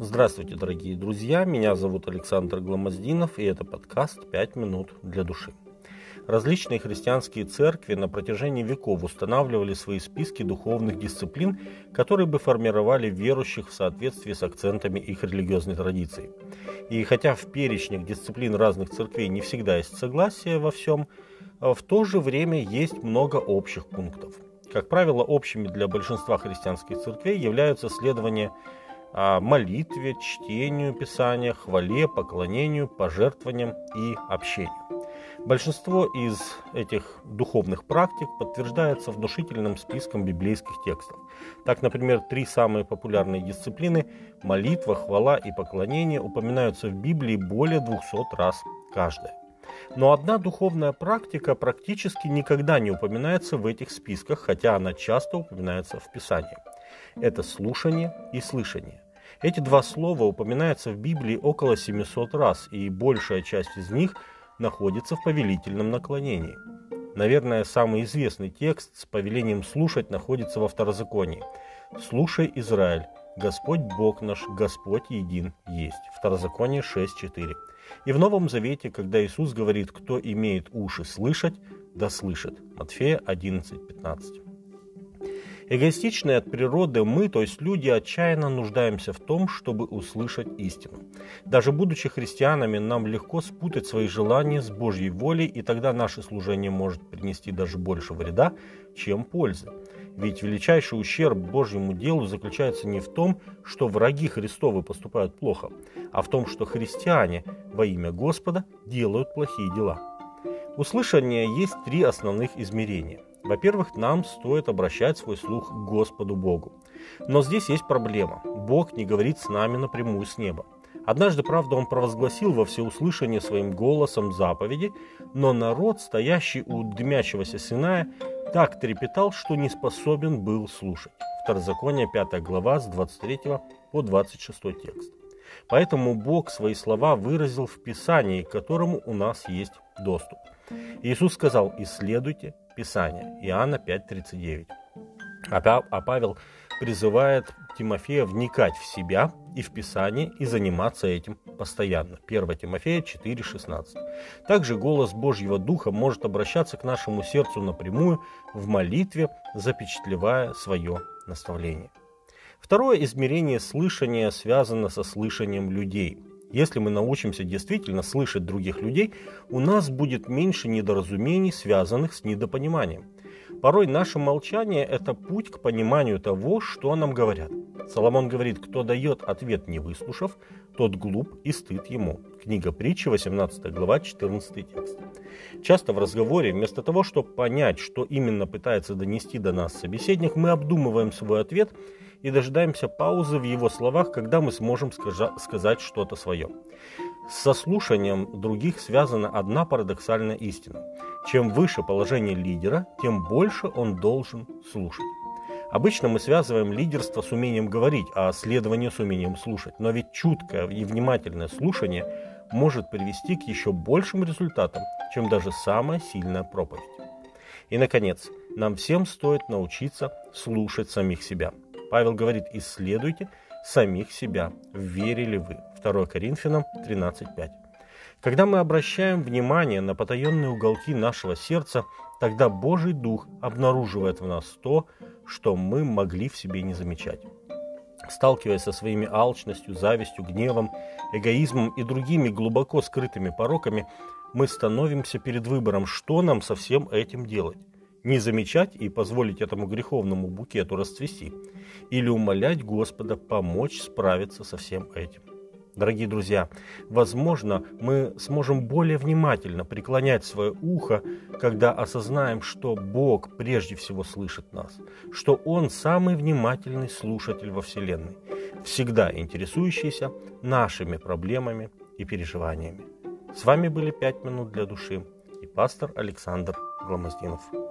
Здравствуйте, дорогие друзья, меня зовут Александр Гламоздинов, и это подкаст «Пять минут для души». Различные христианские церкви на протяжении веков устанавливали свои списки духовных дисциплин, которые бы формировали верующих в соответствии с акцентами их религиозной традиции. И хотя в перечнях дисциплин разных церквей не всегда есть согласие во всем, в то же время есть много общих пунктов. Как правило, общими для большинства христианских церквей являются следования о молитве, чтению Писания, хвале, поклонению, пожертвованиям и общению. Большинство из этих духовных практик подтверждается внушительным списком библейских текстов. Так, например, три самые популярные дисциплины – молитва, хвала и поклонение – упоминаются в Библии более 200 раз каждая. Но одна духовная практика практически никогда не упоминается в этих списках, хотя она часто упоминается в Писании. Это слушание и слышание. Эти два слова упоминаются в Библии около 700 раз, и большая часть из них находится в повелительном наклонении. Наверное, самый известный текст с повелением слушать находится во Второзаконии. «Слушай, Израиль, Господь Бог наш, Господь един есть». Второзаконие 6.4. И в Новом Завете, когда Иисус говорит, кто имеет уши слышать, да слышит. Матфея 11.15. Эгоистичные от природы мы, то есть люди, отчаянно нуждаемся в том, чтобы услышать истину. Даже будучи христианами, нам легко спутать свои желания с Божьей волей, и тогда наше служение может принести даже больше вреда, чем пользы. Ведь величайший ущерб Божьему делу заключается не в том, что враги Христовы поступают плохо, а в том, что христиане во имя Господа делают плохие дела. Услышание есть три основных измерения. Во-первых, нам стоит обращать свой слух к Господу Богу. Но здесь есть проблема. Бог не говорит с нами напрямую с неба. Однажды, правда, он провозгласил во всеуслышание своим голосом заповеди, но народ, стоящий у дымящегося Синая, так трепетал, что не способен был слушать. Второзаконие 5 глава с 23 по 26 текст. Поэтому Бог свои слова выразил в Писании, к которому у нас есть доступ. Иисус сказал, исследуйте Писание. Иоанна 5.39. А, а Павел призывает Тимофея вникать в себя и в Писание и заниматься этим постоянно. 1 Тимофея 4.16. Также голос Божьего Духа может обращаться к нашему сердцу напрямую в молитве, запечатлевая свое наставление. Второе измерение слышания связано со слышанием людей. Если мы научимся действительно слышать других людей, у нас будет меньше недоразумений, связанных с недопониманием. Порой наше молчание – это путь к пониманию того, что нам говорят. Соломон говорит, кто дает ответ не выслушав, тот глуп и стыд ему. Книга притчи, 18 глава, 14 текст. Часто в разговоре, вместо того, чтобы понять, что именно пытается донести до нас собеседник, мы обдумываем свой ответ и дожидаемся паузы в его словах, когда мы сможем сказать что-то свое. С сослушанием других связана одна парадоксальная истина. Чем выше положение лидера, тем больше он должен слушать. Обычно мы связываем лидерство с умением говорить, а следование с умением слушать. Но ведь чуткое и внимательное слушание может привести к еще большим результатам, чем даже самая сильная проповедь. И, наконец, нам всем стоит научиться слушать самих себя – Павел говорит, исследуйте самих себя, верили вы. 2 Коринфянам 13.5. Когда мы обращаем внимание на потаенные уголки нашего сердца, тогда Божий Дух обнаруживает в нас то, что мы могли в себе не замечать. Сталкиваясь со своими алчностью, завистью, гневом, эгоизмом и другими глубоко скрытыми пороками, мы становимся перед выбором, что нам со всем этим делать не замечать и позволить этому греховному букету расцвести, или умолять Господа помочь справиться со всем этим. Дорогие друзья, возможно, мы сможем более внимательно преклонять свое ухо, когда осознаем, что Бог прежде всего слышит нас, что Он самый внимательный слушатель во Вселенной, всегда интересующийся нашими проблемами и переживаниями. С вами были «Пять минут для души» и пастор Александр Гламоздинов.